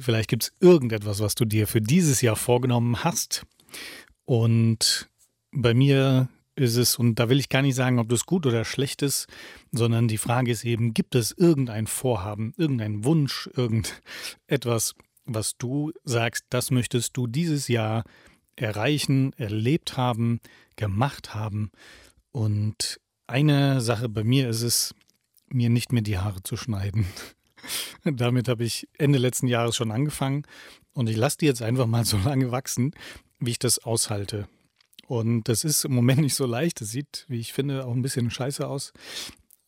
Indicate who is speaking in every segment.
Speaker 1: vielleicht gibt es irgendetwas, was du dir für dieses Jahr vorgenommen hast. Und bei mir ist es, und da will ich gar nicht sagen, ob das gut oder schlecht ist, sondern die Frage ist eben, gibt es irgendein Vorhaben, irgendein Wunsch, irgendetwas, was du sagst, das möchtest du dieses Jahr erreichen, erlebt haben, gemacht haben. Und eine Sache bei mir ist es, mir nicht mehr die Haare zu schneiden. Damit habe ich Ende letzten Jahres schon angefangen und ich lasse die jetzt einfach mal so lange wachsen, wie ich das aushalte. Und das ist im Moment nicht so leicht. Das sieht, wie ich finde, auch ein bisschen scheiße aus.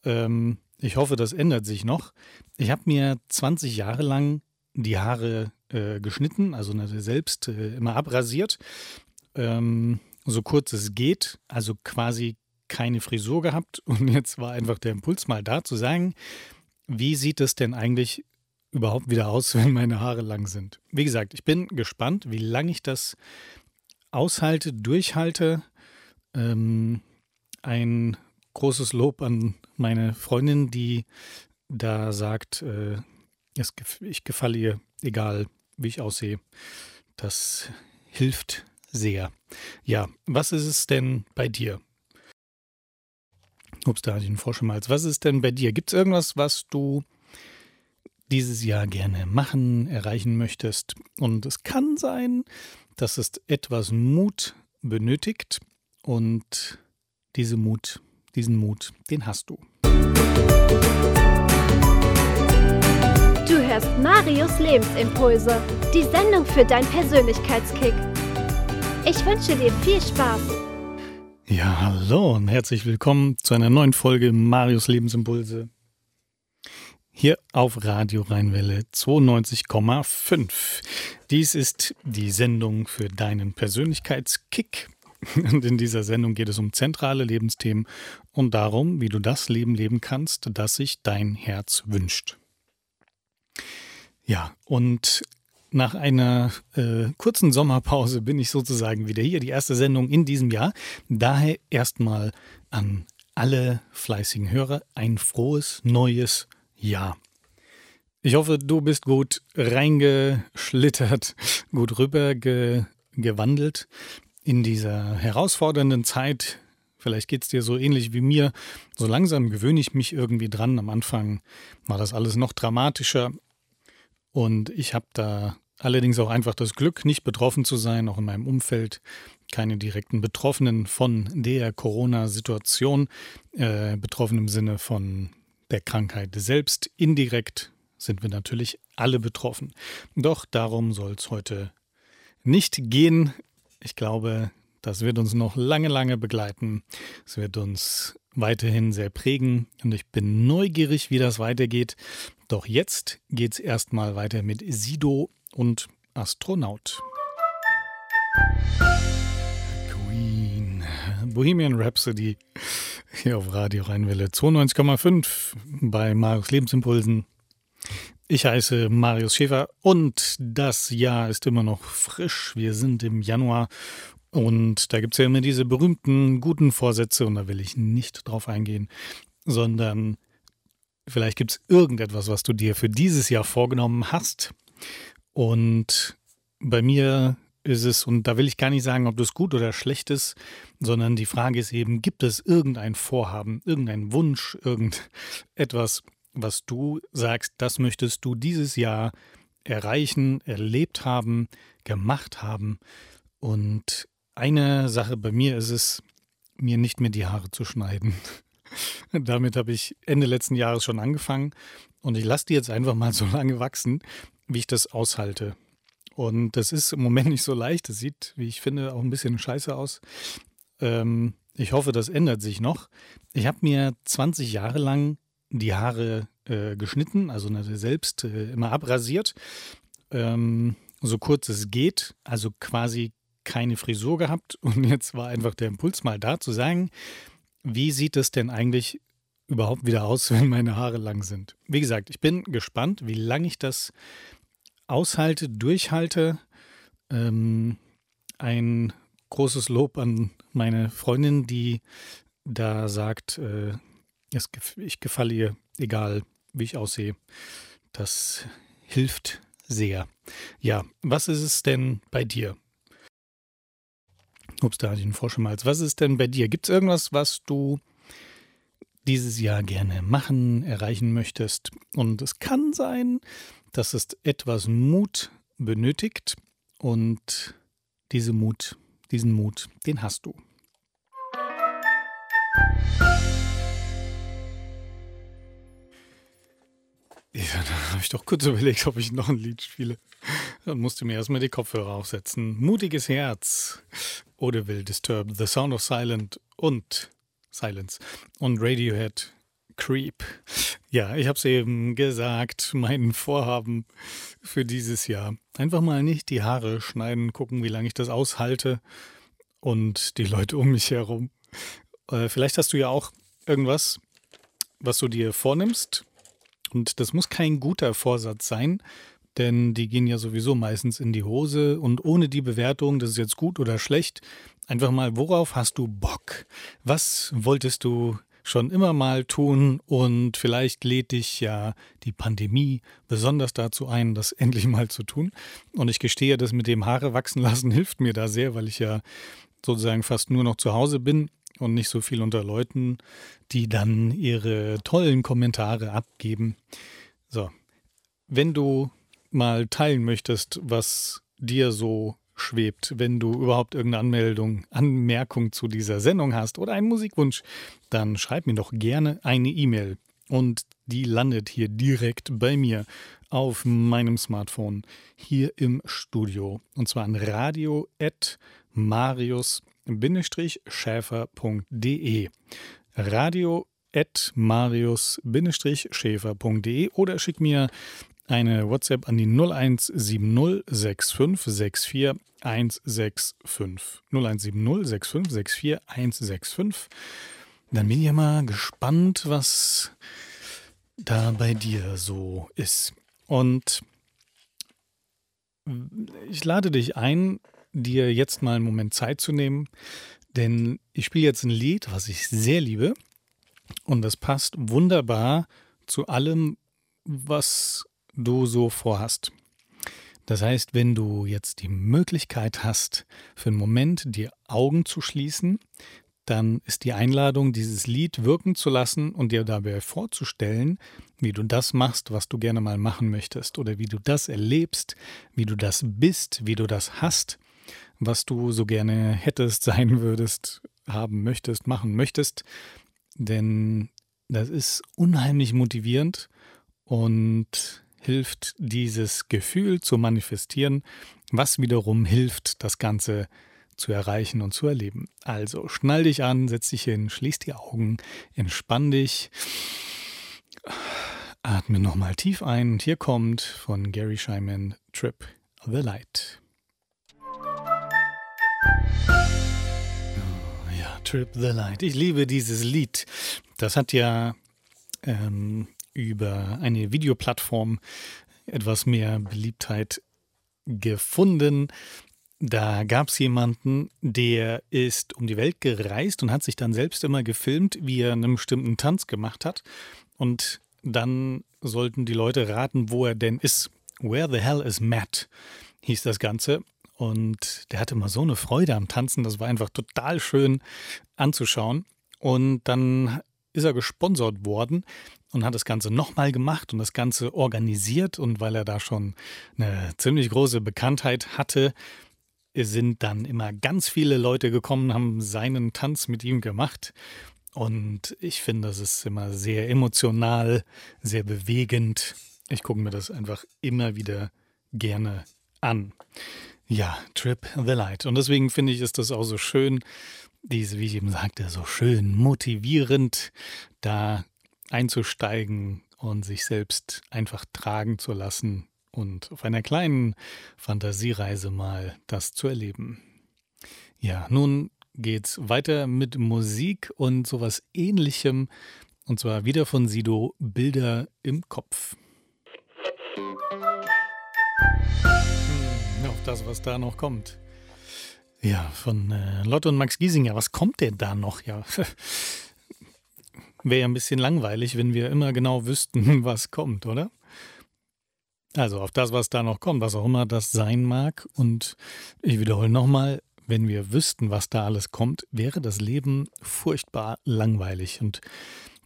Speaker 1: Ähm, ich hoffe, das ändert sich noch. Ich habe mir 20 Jahre lang die Haare äh, geschnitten, also selbst äh, immer abrasiert. Ähm, so kurz es geht, also quasi keine Frisur gehabt. Und jetzt war einfach der Impuls mal da zu sagen, wie sieht es denn eigentlich überhaupt wieder aus, wenn meine Haare lang sind? Wie gesagt, ich bin gespannt, wie lange ich das aushalte, durchhalte. Ähm, ein großes Lob an meine Freundin, die da sagt, äh, es, ich gefalle ihr, egal wie ich aussehe. Das hilft sehr. Ja, was ist es denn bei dir? Ups, da hatte ich einen Frosch im Hals. Was ist denn bei dir? Gibt es irgendwas, was du dieses Jahr gerne machen, erreichen möchtest? Und es kann sein, dass es etwas Mut benötigt und diese Mut, diesen Mut, den hast du.
Speaker 2: Du hörst Marius Lebensimpulse, die Sendung für dein Persönlichkeitskick. Ich wünsche dir viel Spaß.
Speaker 1: Ja, hallo und herzlich willkommen zu einer neuen Folge Marius Lebensimpulse. Hier auf Radio Rheinwelle 92,5. Dies ist die Sendung für deinen Persönlichkeitskick. Und in dieser Sendung geht es um zentrale Lebensthemen und darum, wie du das Leben leben kannst, das sich dein Herz wünscht. Ja, und nach einer äh, kurzen Sommerpause bin ich sozusagen wieder hier, die erste Sendung in diesem Jahr. Daher erstmal an alle fleißigen Hörer ein frohes neues Jahr. Ich hoffe, du bist gut reingeschlittert, gut rübergewandelt in dieser herausfordernden Zeit. Vielleicht geht es dir so ähnlich wie mir. So langsam gewöhne ich mich irgendwie dran. Am Anfang war das alles noch dramatischer. Und ich habe da allerdings auch einfach das Glück, nicht betroffen zu sein, auch in meinem Umfeld keine direkten Betroffenen von der Corona-Situation, äh, betroffen im Sinne von der Krankheit selbst. Indirekt sind wir natürlich alle betroffen. Doch darum soll es heute nicht gehen. Ich glaube, das wird uns noch lange, lange begleiten. Es wird uns weiterhin sehr prägen und ich bin neugierig, wie das weitergeht. Doch jetzt geht es erstmal weiter mit Sido und Astronaut. Queen. Bohemian Rhapsody hier auf Radio Rheinwelle 92,5 bei Marius Lebensimpulsen. Ich heiße Marius Schäfer und das Jahr ist immer noch frisch. Wir sind im Januar und da gibt es ja immer diese berühmten guten Vorsätze und da will ich nicht drauf eingehen, sondern vielleicht gibt es irgendetwas, was du dir für dieses Jahr vorgenommen hast und bei mir ist es, und da will ich gar nicht sagen, ob das gut oder schlecht ist, sondern die Frage ist eben, gibt es irgendein Vorhaben, irgendein Wunsch, irgendetwas, was du sagst, das möchtest du dieses Jahr erreichen, erlebt haben, gemacht haben. Und eine Sache bei mir ist es, mir nicht mehr die Haare zu schneiden. Damit habe ich Ende letzten Jahres schon angefangen und ich lasse die jetzt einfach mal so lange wachsen, wie ich das aushalte. Und das ist im Moment nicht so leicht. Das sieht, wie ich finde, auch ein bisschen scheiße aus. Ähm, ich hoffe, das ändert sich noch. Ich habe mir 20 Jahre lang die Haare äh, geschnitten, also selbst äh, immer abrasiert. Ähm, so kurz es geht, also quasi keine Frisur gehabt. Und jetzt war einfach der Impuls mal da zu sagen, wie sieht es denn eigentlich überhaupt wieder aus, wenn meine Haare lang sind? Wie gesagt, ich bin gespannt, wie lange ich das aushalte, durchhalte. Ähm, ein großes Lob an meine Freundin, die da sagt, äh, ich gefalle ihr, egal wie ich aussehe. Das hilft sehr. Ja, was ist es denn bei dir? Ups, da hatte ich einen Vorschmalz. Was ist denn bei dir? Gibt es irgendwas, was du dieses Jahr gerne machen, erreichen möchtest? Und es kann sein, dass es etwas Mut benötigt und diese Mut, diesen Mut, den hast du. Ja, da habe ich doch kurz überlegt, ob ich noch ein Lied spiele. Dann musste mir erstmal die Kopfhörer aufsetzen. Mutiges Herz. Oder will Disturb, The Sound of Silent und Silence und Radiohead Creep. Ja, ich habe es eben gesagt, mein Vorhaben für dieses Jahr. Einfach mal nicht die Haare schneiden, gucken, wie lange ich das aushalte und die Leute um mich herum. Äh, vielleicht hast du ja auch irgendwas, was du dir vornimmst. Und das muss kein guter Vorsatz sein, denn die gehen ja sowieso meistens in die Hose. Und ohne die Bewertung, das ist jetzt gut oder schlecht, einfach mal, worauf hast du Bock? Was wolltest du schon immer mal tun und vielleicht lädt dich ja die Pandemie besonders dazu ein, das endlich mal zu tun. Und ich gestehe, das mit dem Haare wachsen lassen hilft mir da sehr, weil ich ja sozusagen fast nur noch zu Hause bin und nicht so viel unter Leuten, die dann ihre tollen Kommentare abgeben. So, wenn du mal teilen möchtest, was dir so schwebt, wenn du überhaupt irgendeine Anmeldung, Anmerkung zu dieser Sendung hast oder einen Musikwunsch, dann schreib mir doch gerne eine E-Mail und die landet hier direkt bei mir auf meinem Smartphone hier im Studio und zwar an radio@marius-schäfer.de. Radio at marius-schäfer.de oder schick mir eine WhatsApp an die 0170 6564 165. 0170 6564 165. Dann bin ich ja mal gespannt, was da bei dir so ist. Und ich lade dich ein, dir jetzt mal einen Moment Zeit zu nehmen, denn ich spiele jetzt ein Lied, was ich sehr liebe. Und das passt wunderbar zu allem, was du so vorhast. Das heißt, wenn du jetzt die Möglichkeit hast, für einen Moment die Augen zu schließen, dann ist die Einladung, dieses Lied wirken zu lassen und dir dabei vorzustellen, wie du das machst, was du gerne mal machen möchtest oder wie du das erlebst, wie du das bist, wie du das hast, was du so gerne hättest, sein würdest, haben möchtest, machen möchtest. Denn das ist unheimlich motivierend und hilft, dieses Gefühl zu manifestieren, was wiederum hilft, das Ganze zu erreichen und zu erleben. Also schnall dich an, setz dich hin, schließ die Augen, entspann dich, atme nochmal tief ein und hier kommt von Gary Scheiman Trip the Light. Oh, ja, Trip the Light. Ich liebe dieses Lied. Das hat ja ähm, über eine Videoplattform etwas mehr Beliebtheit gefunden. Da gab es jemanden, der ist um die Welt gereist und hat sich dann selbst immer gefilmt, wie er einen bestimmten Tanz gemacht hat. Und dann sollten die Leute raten, wo er denn ist. Where the hell is Matt? hieß das Ganze. Und der hatte immer so eine Freude am Tanzen, das war einfach total schön anzuschauen. Und dann ist er gesponsert worden und hat das Ganze nochmal gemacht und das Ganze organisiert. Und weil er da schon eine ziemlich große Bekanntheit hatte, sind dann immer ganz viele Leute gekommen, haben seinen Tanz mit ihm gemacht. Und ich finde, das ist immer sehr emotional, sehr bewegend. Ich gucke mir das einfach immer wieder gerne an. Ja, Trip the Light. Und deswegen finde ich, ist das auch so schön, diese, wie ich eben sagte, so schön motivierend, da einzusteigen und sich selbst einfach tragen zu lassen und auf einer kleinen Fantasiereise mal das zu erleben. Ja, nun geht's weiter mit Musik und sowas ähnlichem und zwar wieder von Sido Bilder im Kopf. Hm, auf das, was da noch kommt. Ja, von äh, Lotte und Max Giesinger. Was kommt denn da noch? Ja, wäre ja ein bisschen langweilig, wenn wir immer genau wüssten, was kommt, oder? Also auf das, was da noch kommt, was auch immer das sein mag. Und ich wiederhole nochmal, wenn wir wüssten, was da alles kommt, wäre das Leben furchtbar langweilig. Und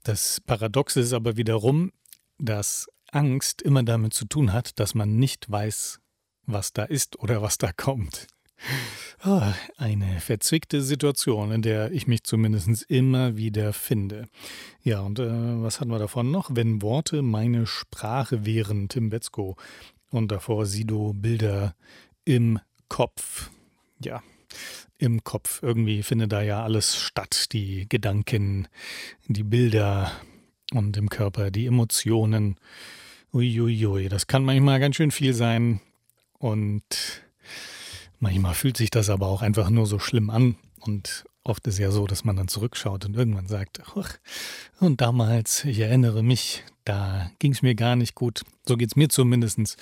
Speaker 1: das Paradoxe ist aber wiederum, dass Angst immer damit zu tun hat, dass man nicht weiß, was da ist oder was da kommt. Oh, eine verzwickte Situation, in der ich mich zumindest immer wieder finde. Ja, und äh, was hatten wir davon noch? Wenn Worte meine Sprache wären, Tim Betzko. Und davor Sido Bilder im Kopf. Ja, im Kopf. Irgendwie findet da ja alles statt. Die Gedanken, die Bilder und im Körper die Emotionen. Uiuiui, das kann manchmal ganz schön viel sein. Und manchmal fühlt sich das aber auch einfach nur so schlimm an. Und oft ist ja so, dass man dann zurückschaut und irgendwann sagt, und damals, ich erinnere mich, da ging es mir gar nicht gut. So geht es mir zumindest.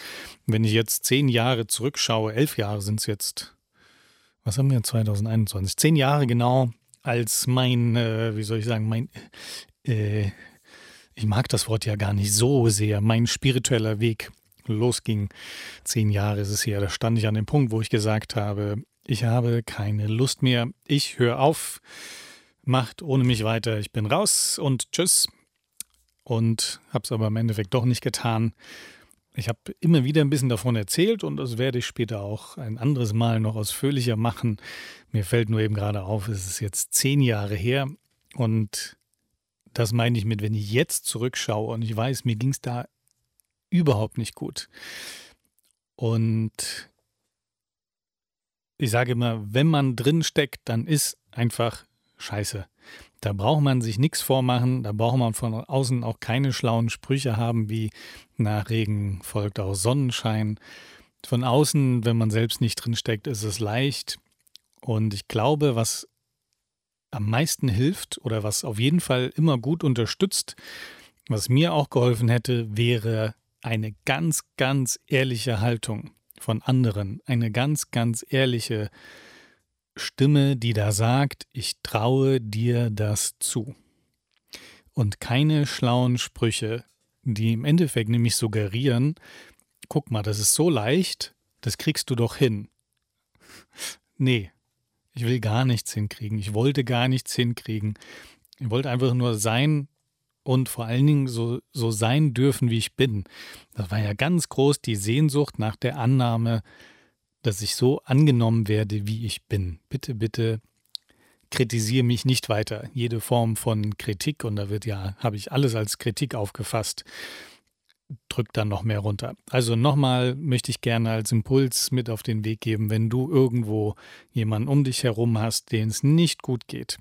Speaker 1: Wenn ich jetzt zehn Jahre zurückschaue, elf Jahre sind es jetzt, was haben wir 2021? Zehn Jahre genau, als mein, äh, wie soll ich sagen, mein, äh, ich mag das Wort ja gar nicht so sehr, mein spiritueller Weg losging. Zehn Jahre ist es her, da stand ich an dem Punkt, wo ich gesagt habe, ich habe keine Lust mehr, ich höre auf, macht ohne mich weiter, ich bin raus und tschüss. Und habe es aber im Endeffekt doch nicht getan. Ich habe immer wieder ein bisschen davon erzählt und das werde ich später auch ein anderes Mal noch ausführlicher machen. Mir fällt nur eben gerade auf, es ist jetzt zehn Jahre her und das meine ich mit, wenn ich jetzt zurückschaue und ich weiß, mir ging es da überhaupt nicht gut. Und ich sage immer, wenn man drin steckt, dann ist einfach scheiße. Da braucht man sich nichts vormachen, da braucht man von außen auch keine schlauen Sprüche haben wie nach Regen folgt auch Sonnenschein. Von außen, wenn man selbst nicht drin steckt, ist es leicht. Und ich glaube, was am meisten hilft oder was auf jeden Fall immer gut unterstützt, was mir auch geholfen hätte, wäre eine ganz, ganz ehrliche Haltung von anderen, eine ganz, ganz ehrliche Stimme, die da sagt, ich traue dir das zu. Und keine schlauen Sprüche, die im Endeffekt nämlich suggerieren, guck mal, das ist so leicht, das kriegst du doch hin. Nee, ich will gar nichts hinkriegen. Ich wollte gar nichts hinkriegen. Ich wollte einfach nur sein und vor allen Dingen so, so sein dürfen, wie ich bin. Das war ja ganz groß die Sehnsucht nach der Annahme, dass ich so angenommen werde, wie ich bin. Bitte, bitte kritisiere mich nicht weiter. Jede Form von Kritik, und da wird ja, habe ich alles als Kritik aufgefasst, drückt dann noch mehr runter. Also nochmal möchte ich gerne als Impuls mit auf den Weg geben, wenn du irgendwo jemanden um dich herum hast, den es nicht gut geht.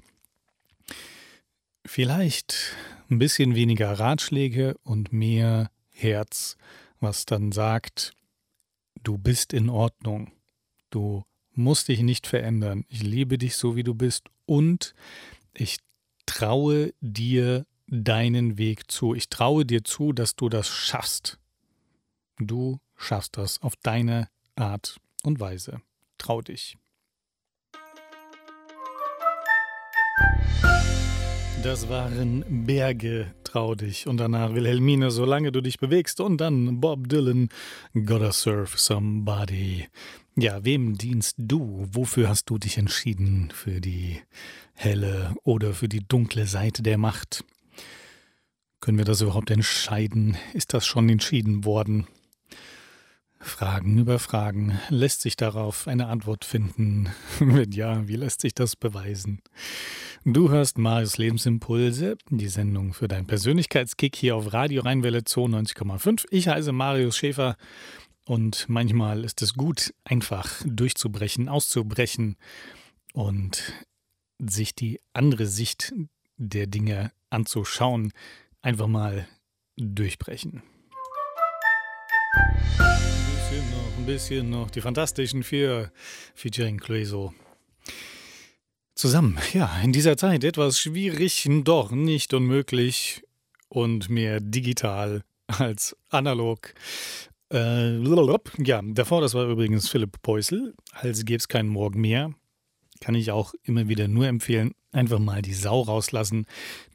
Speaker 1: Vielleicht ein bisschen weniger Ratschläge und mehr Herz, was dann sagt, du bist in Ordnung, du musst dich nicht verändern, ich liebe dich so, wie du bist und ich traue dir deinen Weg zu. Ich traue dir zu, dass du das schaffst. Du schaffst das auf deine Art und Weise. Trau dich. Das waren Berge, trau dich. Und danach Wilhelmine, solange du dich bewegst. Und dann Bob Dylan, Gotta Serve Somebody. Ja, wem dienst du? Wofür hast du dich entschieden? Für die helle oder für die dunkle Seite der Macht? Können wir das überhaupt entscheiden? Ist das schon entschieden worden? Fragen über Fragen. Lässt sich darauf eine Antwort finden? Wenn ja, wie lässt sich das beweisen? Du hörst Marius Lebensimpulse, die Sendung für deinen Persönlichkeitskick hier auf Radio Rheinwelle 92,5. Ich heiße Marius Schäfer und manchmal ist es gut, einfach durchzubrechen, auszubrechen und sich die andere Sicht der Dinge anzuschauen, einfach mal durchbrechen. Ein bisschen noch, ein bisschen noch. Die Fantastischen Vier featuring Clueso. Zusammen, ja, in dieser Zeit etwas schwierig, doch nicht unmöglich und mehr digital als analog. Äh, ja, davor, das war übrigens Philipp Peusel, als gäbe es keinen Morgen mehr. Kann ich auch immer wieder nur empfehlen, einfach mal die Sau rauslassen,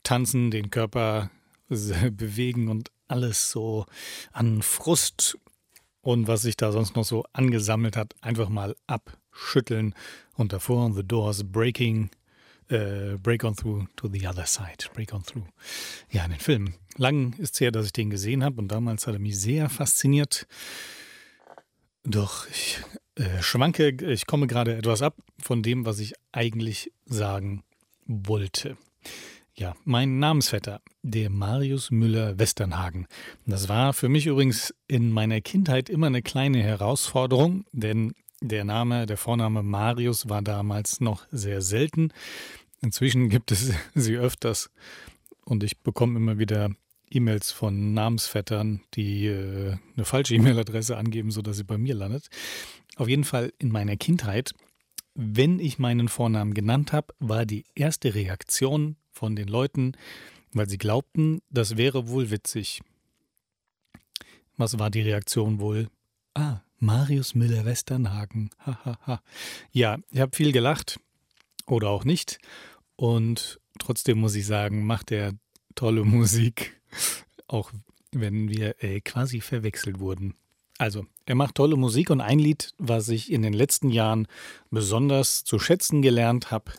Speaker 1: tanzen, den Körper bewegen und alles so an Frust und was sich da sonst noch so angesammelt hat, einfach mal abschütteln und davor The Doors Breaking, äh, Break on Through to the Other Side, Break on Through. Ja, den Film. Lang ist es her, dass ich den gesehen habe und damals hat er mich sehr fasziniert. Doch ich äh, schwanke, ich komme gerade etwas ab von dem, was ich eigentlich sagen wollte. Ja, mein Namensvetter, der Marius Müller-Westernhagen. Das war für mich übrigens in meiner Kindheit immer eine kleine Herausforderung, denn der Name, der Vorname Marius war damals noch sehr selten. Inzwischen gibt es sie öfters und ich bekomme immer wieder E-Mails von Namensvettern, die äh, eine falsche E-Mail-Adresse angeben, sodass sie bei mir landet. Auf jeden Fall in meiner Kindheit, wenn ich meinen Vornamen genannt habe, war die erste Reaktion von den Leuten, weil sie glaubten, das wäre wohl witzig. Was war die Reaktion wohl? Ah, Marius Müller-Westernhagen. Ja, ich habe viel gelacht oder auch nicht. Und trotzdem muss ich sagen, macht er tolle Musik, auch wenn wir äh, quasi verwechselt wurden. Also, er macht tolle Musik und ein Lied, was ich in den letzten Jahren besonders zu schätzen gelernt habe,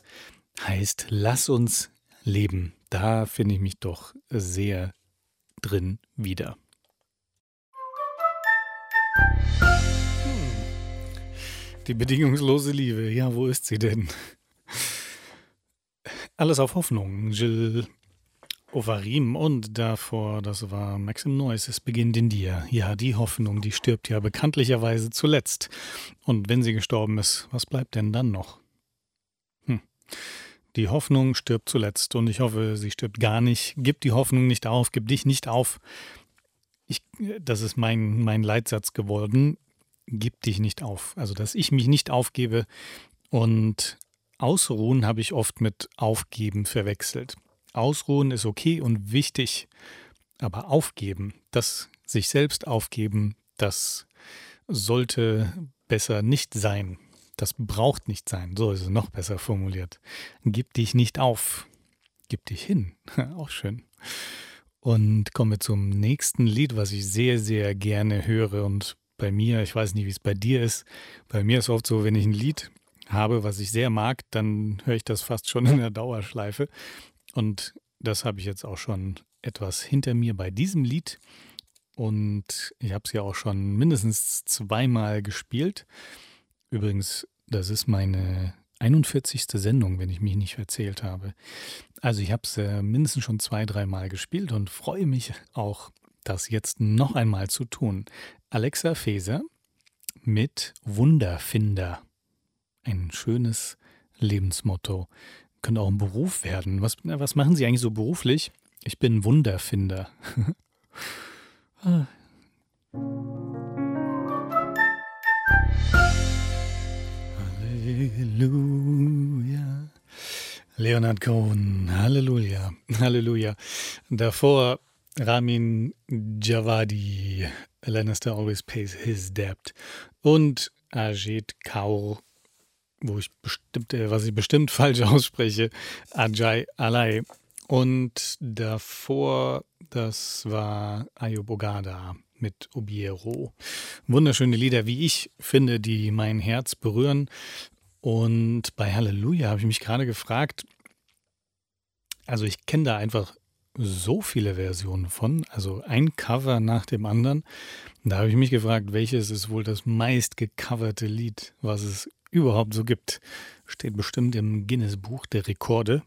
Speaker 1: heißt Lass uns leben. Da finde ich mich doch sehr drin wieder. Hm. Die bedingungslose Liebe, ja, wo ist sie denn? Alles auf Hoffnung, Jill Ovarim und davor, das war Maxim Neuss, es beginnt in dir. Ja, die Hoffnung, die stirbt ja bekanntlicherweise zuletzt. Und wenn sie gestorben ist, was bleibt denn dann noch? Hm. Die Hoffnung stirbt zuletzt und ich hoffe, sie stirbt gar nicht. Gib die Hoffnung nicht auf, gib dich nicht auf. Ich, das ist mein, mein Leitsatz geworden. Gib dich nicht auf. Also, dass ich mich nicht aufgebe und Ausruhen habe ich oft mit Aufgeben verwechselt. Ausruhen ist okay und wichtig, aber aufgeben, das sich selbst aufgeben, das sollte besser nicht sein. Das braucht nicht sein. So ist es noch besser formuliert. Gib dich nicht auf. Gib dich hin. Auch schön. Und kommen wir zum nächsten Lied, was ich sehr, sehr gerne höre. Und bei mir, ich weiß nicht, wie es bei dir ist, bei mir ist oft so, wenn ich ein Lied habe, was ich sehr mag, dann höre ich das fast schon in der Dauerschleife. Und das habe ich jetzt auch schon etwas hinter mir bei diesem Lied. Und ich habe es ja auch schon mindestens zweimal gespielt. Übrigens, das ist meine 41. Sendung, wenn ich mich nicht erzählt habe. Also ich habe es äh, mindestens schon zwei, dreimal gespielt und freue mich auch, das jetzt noch einmal zu tun. Alexa Feser mit Wunderfinder. Ein schönes Lebensmotto. Könnte auch ein Beruf werden. Was, was machen Sie eigentlich so beruflich? Ich bin Wunderfinder. ah. Halleluja. Leonard Cohen, Halleluja, Halleluja. Davor Ramin Javadi, Lannister always pays his debt. Und Ajit Kaur, wo ich bestimmt, äh, was ich bestimmt falsch ausspreche, Ajay Alai. Und davor, das war Ayub Ogada mit Obiero. Wunderschöne Lieder, wie ich finde, die mein Herz berühren. Und bei Halleluja habe ich mich gerade gefragt, also ich kenne da einfach so viele Versionen von, also ein Cover nach dem anderen. Da habe ich mich gefragt, welches ist wohl das meist gecoverte Lied, was es überhaupt so gibt. Steht bestimmt im Guinness Buch der Rekorde.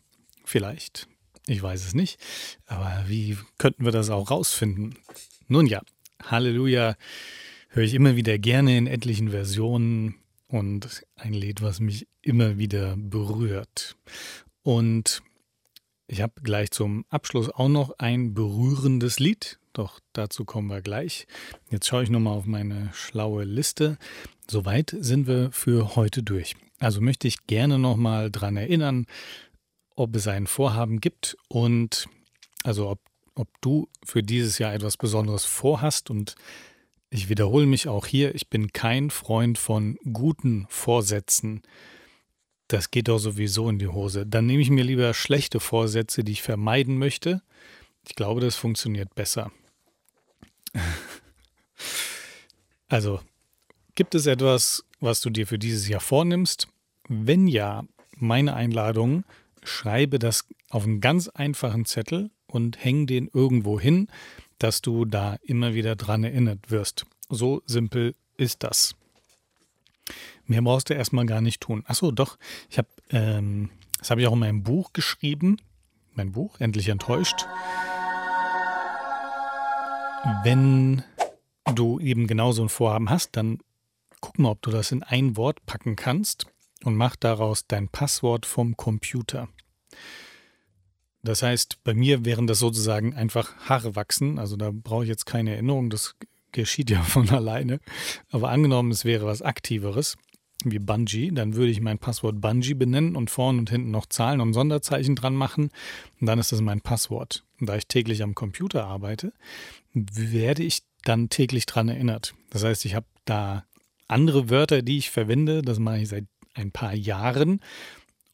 Speaker 1: Vielleicht. Ich weiß es nicht. Aber wie könnten wir das auch rausfinden? Nun ja, Halleluja höre ich immer wieder gerne in etlichen Versionen und ein Lied, was mich immer wieder berührt. Und ich habe gleich zum Abschluss auch noch ein berührendes Lied, doch dazu kommen wir gleich. Jetzt schaue ich nochmal auf meine schlaue Liste. Soweit sind wir für heute durch. Also möchte ich gerne nochmal daran erinnern, ob es ein Vorhaben gibt und also ob, ob du für dieses Jahr etwas Besonderes vorhast und ich wiederhole mich auch hier, ich bin kein Freund von guten Vorsätzen. Das geht doch sowieso in die Hose. Dann nehme ich mir lieber schlechte Vorsätze, die ich vermeiden möchte. Ich glaube, das funktioniert besser. Also, gibt es etwas, was du dir für dieses Jahr vornimmst? Wenn ja, meine Einladung, schreibe das auf einen ganz einfachen Zettel und häng den irgendwo hin, dass du da immer wieder dran erinnert wirst. So simpel ist das. Mehr brauchst du erstmal gar nicht tun. Achso, doch, ich habe, ähm, das habe ich auch in meinem Buch geschrieben. Mein Buch, Endlich enttäuscht. Wenn du eben genau so ein Vorhaben hast, dann guck mal, ob du das in ein Wort packen kannst und mach daraus dein Passwort vom Computer. Das heißt, bei mir wären das sozusagen einfach Haare wachsen. Also da brauche ich jetzt keine Erinnerung, das geschieht ja von alleine. Aber angenommen, es wäre was Aktiveres, wie Bungee, dann würde ich mein Passwort Bungee benennen und vorne und hinten noch Zahlen und Sonderzeichen dran machen. Und dann ist das mein Passwort. Und da ich täglich am Computer arbeite, werde ich dann täglich dran erinnert. Das heißt, ich habe da andere Wörter, die ich verwende. Das mache ich seit ein paar Jahren.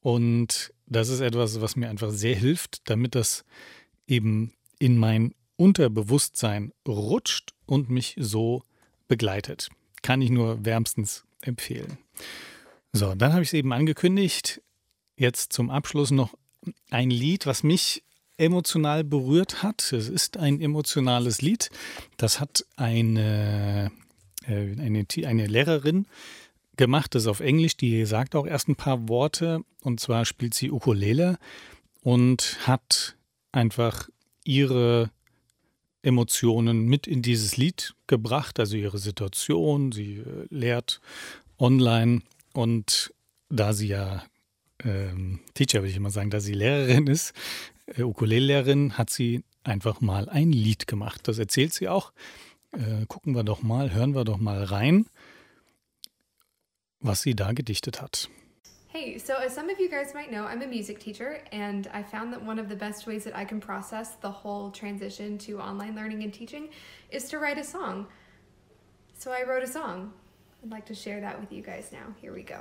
Speaker 1: Und das ist etwas, was mir einfach sehr hilft, damit das eben in mein Unterbewusstsein rutscht und mich so begleitet. Kann ich nur wärmstens empfehlen. So, dann habe ich es eben angekündigt. Jetzt zum Abschluss noch ein Lied, was mich emotional berührt hat. Es ist ein emotionales Lied. Das hat eine, äh, eine, eine Lehrerin gemacht, das ist auf Englisch. Die sagt auch erst ein paar Worte. Und zwar spielt sie Ukulele und hat einfach ihre Emotionen mit in dieses Lied gebracht, also ihre Situation. Sie äh, lehrt online und da sie ja ähm, Teacher, würde ich immer sagen, da sie Lehrerin ist, äh, Ukulele-Lehrerin, hat sie einfach mal ein Lied gemacht. Das erzählt sie auch. Äh, gucken wir doch mal, hören wir doch mal rein, was sie da gedichtet hat.
Speaker 3: Hey, so as some of you guys might know, I'm a music teacher, and I found that one of the best ways that I can process the whole transition to online learning and teaching is to write a song. So I wrote a song. I'd like to share that with you guys now. Here we go.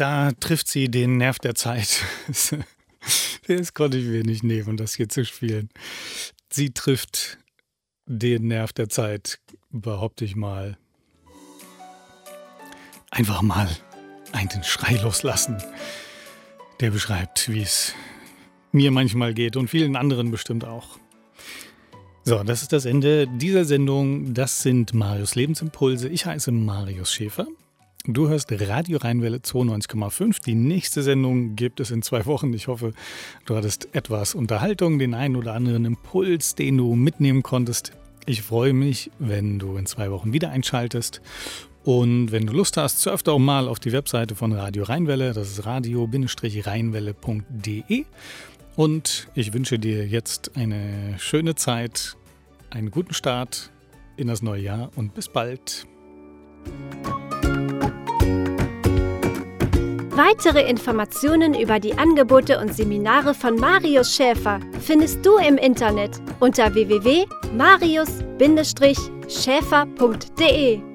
Speaker 1: Da trifft sie den Nerv der Zeit. Das konnte ich mir nicht nehmen, das hier zu spielen. Sie trifft den Nerv der Zeit, behaupte ich mal. Einfach mal einen Schrei loslassen. Der beschreibt, wie es mir manchmal geht und vielen anderen bestimmt auch. So, das ist das Ende dieser Sendung. Das sind Marius Lebensimpulse. Ich heiße Marius Schäfer. Du hörst Radio Rheinwelle 92,5. Die nächste Sendung gibt es in zwei Wochen. Ich hoffe, du hattest etwas Unterhaltung, den einen oder anderen Impuls, den du mitnehmen konntest. Ich freue mich, wenn du in zwei Wochen wieder einschaltest. Und wenn du Lust hast, surf doch mal auf die Webseite von Radio Rheinwelle. Das ist radio-rheinwelle.de. Und ich wünsche dir jetzt eine schöne Zeit, einen guten Start in das neue Jahr und bis bald.
Speaker 2: Weitere Informationen über die Angebote und Seminare von Marius Schäfer findest du im Internet unter www.marius-schäfer.de.